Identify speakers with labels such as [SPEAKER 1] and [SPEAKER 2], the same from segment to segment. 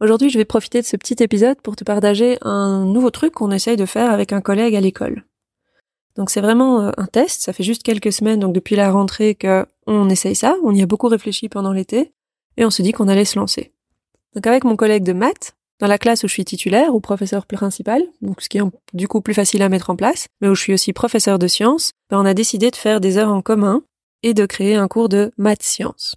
[SPEAKER 1] Aujourd'hui, je vais profiter de ce petit épisode pour te partager un nouveau truc qu'on essaye de faire avec un collègue à l'école. Donc c'est vraiment euh, un test, ça fait juste quelques semaines, donc depuis la rentrée que on essaye ça, on y a beaucoup réfléchi pendant l'été, et on se dit qu'on allait se lancer. Donc avec mon collègue de maths, dans la classe où je suis titulaire ou professeur principal, donc ce qui est du coup plus facile à mettre en place, mais où je suis aussi professeur de sciences, ben on a décidé de faire des heures en commun et de créer un cours de maths sciences.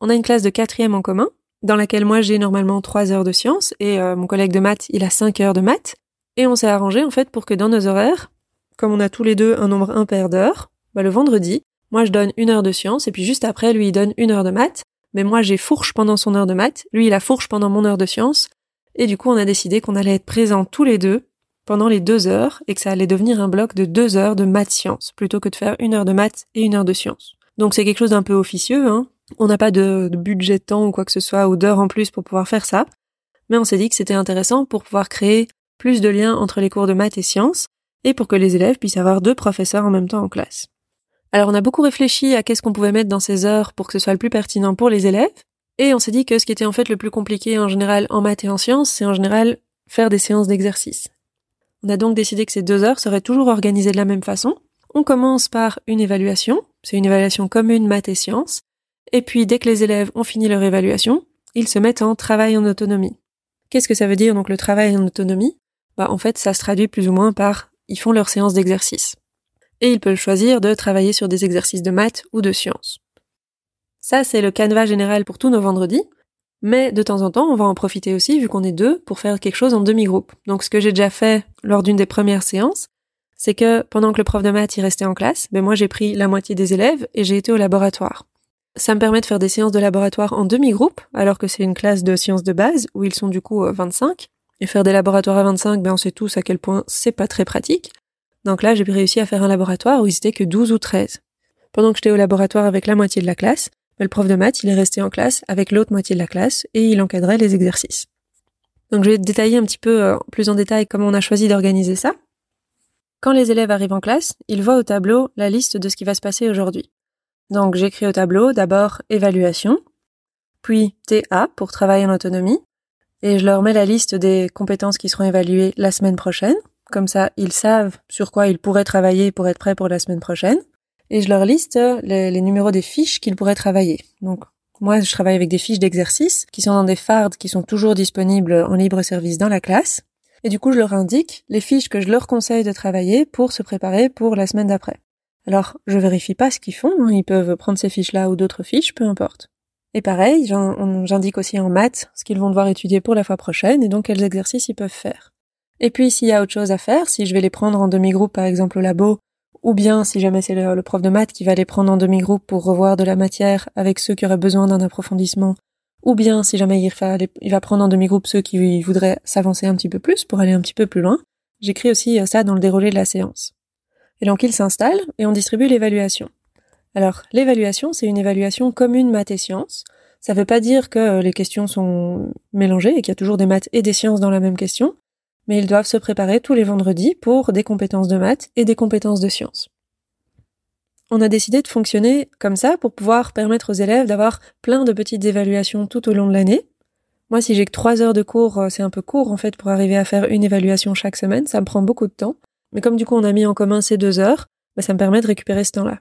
[SPEAKER 1] On a une classe de quatrième en commun, dans laquelle moi j'ai normalement trois heures de sciences et euh, mon collègue de maths il a cinq heures de maths. Et on s'est arrangé en fait pour que dans nos horaires, comme on a tous les deux un nombre impair d'heures, bah, le vendredi, moi je donne une heure de sciences et puis juste après lui il donne une heure de maths. Mais moi j'ai fourche pendant son heure de maths, lui il a fourche pendant mon heure de sciences. Et du coup on a décidé qu'on allait être présents tous les deux pendant les deux heures et que ça allait devenir un bloc de deux heures de maths sciences plutôt que de faire une heure de maths et une heure de sciences. Donc c'est quelque chose d'un peu officieux, hein, on n'a pas de, budget de temps ou quoi que ce soit, ou d'heures en plus pour pouvoir faire ça. Mais on s'est dit que c'était intéressant pour pouvoir créer plus de liens entre les cours de maths et sciences, et pour que les élèves puissent avoir deux professeurs en même temps en classe. Alors on a beaucoup réfléchi à qu'est-ce qu'on pouvait mettre dans ces heures pour que ce soit le plus pertinent pour les élèves, et on s'est dit que ce qui était en fait le plus compliqué en général en maths et en sciences, c'est en général faire des séances d'exercice. On a donc décidé que ces deux heures seraient toujours organisées de la même façon. On commence par une évaluation, c'est une évaluation commune maths et sciences, et puis, dès que les élèves ont fini leur évaluation, ils se mettent en travail en autonomie. Qu'est-ce que ça veut dire donc le travail en autonomie? Bah en fait, ça se traduit plus ou moins par ils font leur séance d'exercice. Et ils peuvent choisir de travailler sur des exercices de maths ou de sciences. Ça, c'est le canevas général pour tous nos vendredis. Mais de temps en temps, on va en profiter aussi, vu qu'on est deux, pour faire quelque chose en demi-groupe. Donc ce que j'ai déjà fait lors d'une des premières séances, c'est que pendant que le prof de maths y restait en classe, ben moi j'ai pris la moitié des élèves et j'ai été au laboratoire. Ça me permet de faire des séances de laboratoire en demi-groupe, alors que c'est une classe de sciences de base, où ils sont du coup 25. Euh, Et faire des laboratoires à 25, ben on sait tous à quel point c'est pas très pratique. Donc là, j'ai réussi à faire un laboratoire où ils étaient que 12 ou 13. Pendant que j'étais au laboratoire avec la moitié de la classe, ben, le prof de maths, il est resté en classe avec l'autre moitié de la classe et il encadrait les exercices. Donc je vais détailler un petit peu euh, plus en détail comment on a choisi d'organiser ça. Quand les élèves arrivent en classe, ils voient au tableau la liste de ce qui va se passer aujourd'hui. Donc j'écris au tableau d'abord évaluation, puis TA pour travail en autonomie, et je leur mets la liste des compétences qui seront évaluées la semaine prochaine. Comme ça, ils savent sur quoi ils pourraient travailler pour être prêts pour la semaine prochaine. Et je leur liste les, numéros des fiches qu'ils pourraient travailler. Donc moi, je travaille avec des fiches d'exercice qui sont dans des fardes qui sont toujours disponibles en libre service dans la classe. Et du coup, je leur indique les fiches que je leur conseille de travailler pour se préparer pour la semaine d'après. Alors, je vérifie pas ce qu'ils font, hein. ils peuvent prendre ces fiches-là ou d'autres fiches, peu importe. Et pareil, j'indique aussi en maths ce qu'ils vont devoir étudier pour la fois prochaine et donc quels exercices ils peuvent faire. Et puis, s'il y a autre chose à faire, si je vais les prendre en demi-groupe par exemple au labo, ou bien si jamais c'est le, prof de maths qui va les prendre en demi-groupe pour revoir de la matière avec ceux qui auraient besoin d'un approfondissement, ou bien si jamais il va, prendre en demi-groupe ceux qui voudraient s'avancer un petit peu plus pour aller un petit peu plus loin, j'écris aussi ça dans le déroulé de la séance. Et donc il s'installe et on distribue l'évaluation. Alors l'évaluation, c'est une évaluation commune maths et sciences. Ça ne veut pas dire que euh, les questions sont mélangées et qu'il y a toujours des maths et des sciences dans la même question, mais ils doivent se préparer tous les vendredis pour des compétences de maths et des compétences de sciences. On a décidé de fonctionner comme ça pour pouvoir permettre aux élèves d'avoir plein de petites évaluations tout au long de l'année. Moi, si j'ai que trois heures de cours, euh, c'est un peu court en fait pour arriver à faire une évaluation chaque semaine. Ça me prend beaucoup de temps. Mais comme du coup on a mis en commun ces deux heures, bah, ça me permet de récupérer ce temps-là.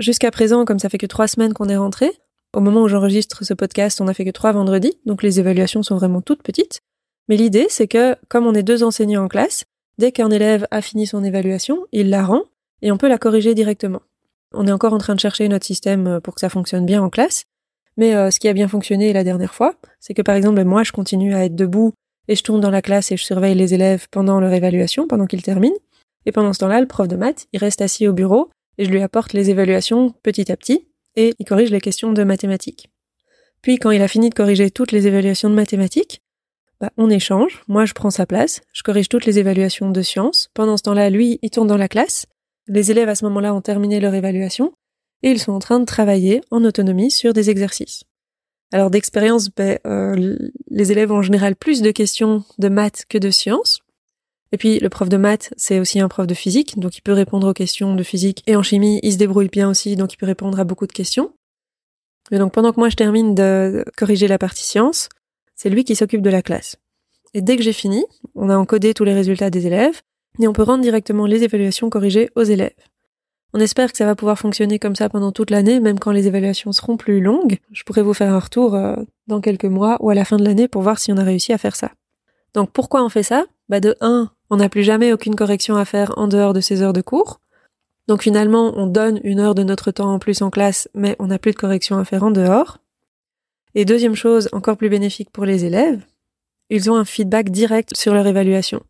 [SPEAKER 1] Jusqu'à présent, comme ça fait que trois semaines qu'on est rentré, au moment où j'enregistre ce podcast, on a fait que trois vendredis, donc les évaluations sont vraiment toutes petites. Mais l'idée, c'est que comme on est deux enseignants en classe, dès qu'un élève a fini son évaluation, il la rend et on peut la corriger directement. On est encore en train de chercher notre système euh, pour que ça fonctionne bien en classe, mais euh, ce qui a bien fonctionné la dernière fois, c'est que par exemple moi je continue à être debout et je tourne dans la classe et je surveille les élèves pendant leur évaluation, pendant qu'ils terminent. Et pendant ce temps-là, le prof de maths, il reste assis au bureau et je lui apporte les évaluations petit à petit et il corrige les questions de mathématiques. Puis quand il a fini de corriger toutes les évaluations de mathématiques, bah, on échange. Moi, je prends sa place. Je corrige toutes les évaluations de sciences. Pendant ce temps-là, lui, il tourne dans la classe. Les élèves, à ce moment-là, ont terminé leur évaluation et ils sont en train de travailler en autonomie sur des exercices. Alors d'expérience, ben, euh, les élèves ont en général plus de questions de maths que de sciences. Et puis le prof de maths, c'est aussi un prof de physique, donc il peut répondre aux questions de physique. Et en chimie, il se débrouille bien aussi, donc il peut répondre à beaucoup de questions. Et donc pendant que moi je termine de corriger la partie science, c'est lui qui s'occupe de la classe. Et dès que j'ai fini, on a encodé tous les résultats des élèves, et on peut rendre directement les évaluations corrigées aux élèves. On espère que ça va pouvoir fonctionner comme ça pendant toute l'année, même quand les évaluations seront plus longues. Je pourrais vous faire un retour euh, dans quelques mois ou à la fin de l'année pour voir si on a réussi à faire ça. Donc pourquoi on fait ça? Bah de 1, on n'a plus jamais aucune correction à faire en dehors de ces heures de cours. Donc finalement, on donne une heure de notre temps en plus en classe, mais on n'a plus de correction à faire en dehors. Et deuxième chose, encore plus bénéfique pour les élèves, ils ont un feedback direct sur leur évaluation.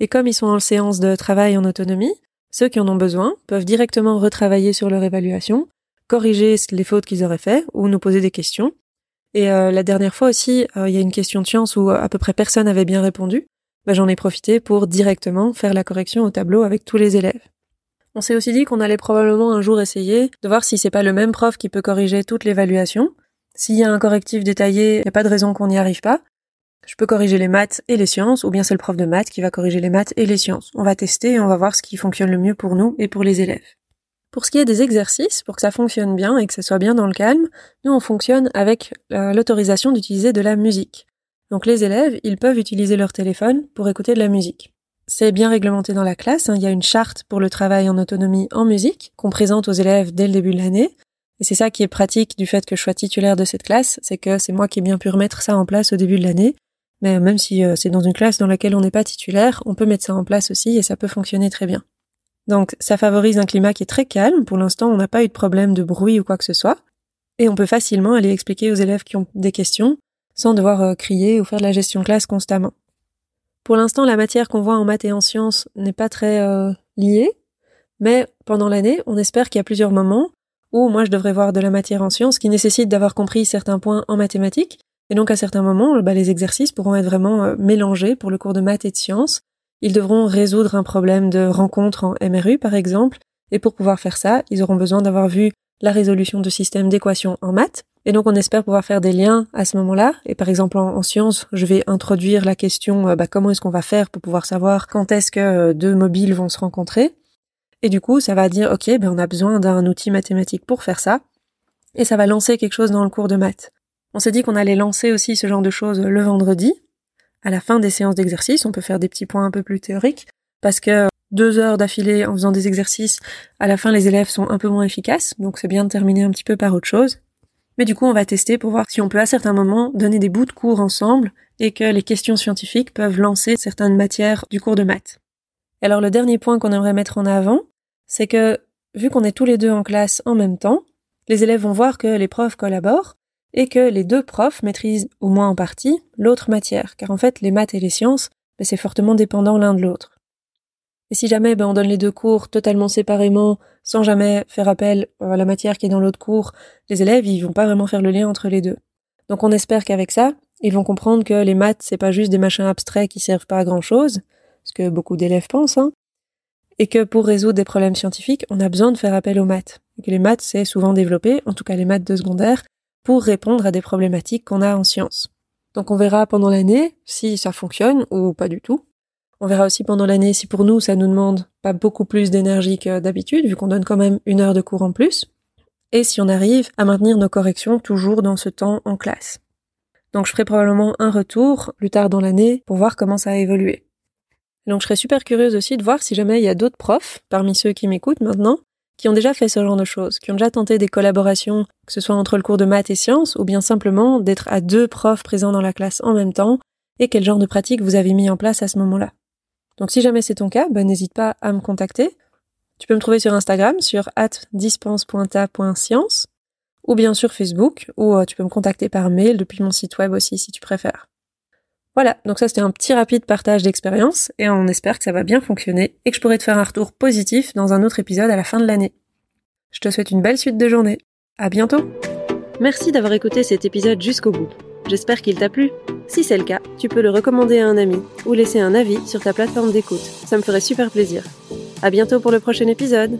[SPEAKER 1] Et comme ils sont en séance de travail en autonomie, ceux qui en ont besoin peuvent directement retravailler sur leur évaluation, corriger les fautes qu'ils auraient fait ou nous poser des questions. Et euh, la dernière fois aussi, euh, il y a une question de science où euh, à peu près personne avait bien répondu. Bah, J'en ai profité pour directement faire la correction au tableau avec tous les élèves. On s'est aussi dit qu'on allait probablement un jour essayer de voir si c'est pas le même prof qui peut corriger toute l'évaluation. S'il y a un correctif détaillé, il n'y a pas de raison qu'on n'y arrive pas je peux corriger les maths et les sciences, ou bien c'est le prof de maths qui va corriger les maths et les sciences. On va tester et on va voir ce qui fonctionne le mieux pour nous et pour les élèves. Pour ce qui est des exercices, pour que ça fonctionne bien et que ça soit bien dans le calme, nous on fonctionne avec euh, l'autorisation d'utiliser de la musique. Donc les élèves, ils peuvent utiliser leur téléphone pour écouter de la musique. C'est bien réglementé dans la classe, hein. il y a une charte pour le travail en autonomie en musique qu'on présente aux élèves dès le début de l'année. Et c'est ça qui est pratique du fait que je sois titulaire de cette classe, c'est que c'est moi qui ai bien pu remettre ça en place au début de l'année mais même si euh, c'est dans une classe dans laquelle on n'est pas titulaire, on peut mettre ça en place aussi et ça peut fonctionner très bien. Donc ça favorise un climat qui est très calme. Pour l'instant, on n'a pas eu de problème de bruit ou quoi que ce soit. Et on peut facilement aller expliquer aux élèves qui ont des questions sans devoir euh, crier ou faire de la gestion classe constamment. Pour l'instant, la matière qu'on voit en maths et en sciences n'est pas très euh, liée, mais pendant l'année, on espère qu'il y a plusieurs moments où moi je devrais voir de la matière en sciences qui nécessite d'avoir compris certains points en mathématiques et donc à certains moments, bah, les exercices pourront être vraiment euh, mélangés pour le cours de maths et de sciences. Ils devront résoudre un problème de rencontre en MRU par exemple, et pour pouvoir faire ça, ils auront besoin d'avoir vu la résolution de systèmes d'équations en maths. Et donc on espère pouvoir faire des liens à ce moment-là. Et par exemple en, sciences, je vais introduire la question euh, bah, comment est-ce qu'on va faire pour pouvoir savoir quand est-ce que euh, deux mobiles vont se rencontrer. Et du coup, ça va dire ok, ben on a besoin d'un outil mathématique pour faire ça. Et ça va lancer quelque chose dans le cours de maths. On s'est dit qu'on allait lancer aussi ce genre de choses le vendredi. À la fin des séances d'exercice, on peut faire des petits points un peu plus théoriques, parce que deux heures d'affilée en faisant des exercices, à la fin les élèves sont un peu moins efficaces, donc c'est bien de terminer un petit peu par autre chose. Mais du coup, on va tester pour voir si on peut à certains moments donner des bouts de cours ensemble et que les questions scientifiques peuvent lancer certaines matières du cours de maths. Alors le dernier point qu'on aimerait mettre en avant, c'est que vu qu'on est tous les deux en classe en même temps, les élèves vont voir que les profs collaborent et que les deux profs maîtrisent au moins en partie l'autre matière, car en fait les maths et les sciences, ben, c'est fortement dépendant l'un de l'autre. Et si jamais ben, on donne les deux cours totalement séparément, sans jamais faire appel à la matière qui est dans l'autre cours, les élèves ils vont pas vraiment faire le lien entre les deux. Donc on espère qu'avec ça, ils vont comprendre que les maths c'est pas juste des machins abstraits qui servent pas à grand chose, ce que beaucoup d'élèves pensent, hein, et que pour résoudre des problèmes scientifiques, on a besoin de faire appel aux maths. Et que les maths c'est souvent développé, en tout cas les maths de secondaire, pour répondre à des problématiques qu'on a en sciences. Donc on verra pendant l'année si ça fonctionne ou pas du tout. On verra aussi pendant l'année si pour nous ça nous demande pas beaucoup plus d'énergie que d'habitude, vu qu'on donne quand même une heure de cours en plus, et si on arrive à maintenir nos corrections toujours dans ce temps en classe. Donc je ferai probablement un retour plus tard dans l'année pour voir comment ça a évolué. Donc je serais super curieuse aussi de voir si jamais il y a d'autres profs, parmi ceux qui m'écoutent maintenant, qui ont déjà fait ce genre de choses, qui ont déjà tenté des collaborations, que ce soit entre le cours de maths et sciences, ou bien simplement d'être à deux profs présents dans la classe en même temps, et quel genre de pratique vous avez mis en place à ce moment-là. Donc si jamais c'est ton cas, ben, n'hésite pas à me contacter. Tu peux me trouver sur Instagram sur dispense.ta.science ou bien sur Facebook, ou euh, tu peux me contacter par mail depuis mon site web aussi si tu préfères. Voilà, donc ça c'était un petit rapide partage d'expérience et on espère que ça va bien fonctionner et que je pourrai te faire un retour positif dans un autre épisode à la fin de l'année. Je te souhaite une belle suite de journée. À bientôt! Merci d'avoir écouté cet épisode jusqu'au bout. J'espère qu'il t'a plu. Si c'est le cas, tu peux le recommander à un ami ou laisser un avis sur ta plateforme d'écoute. Ça me ferait super plaisir. À bientôt pour le prochain épisode.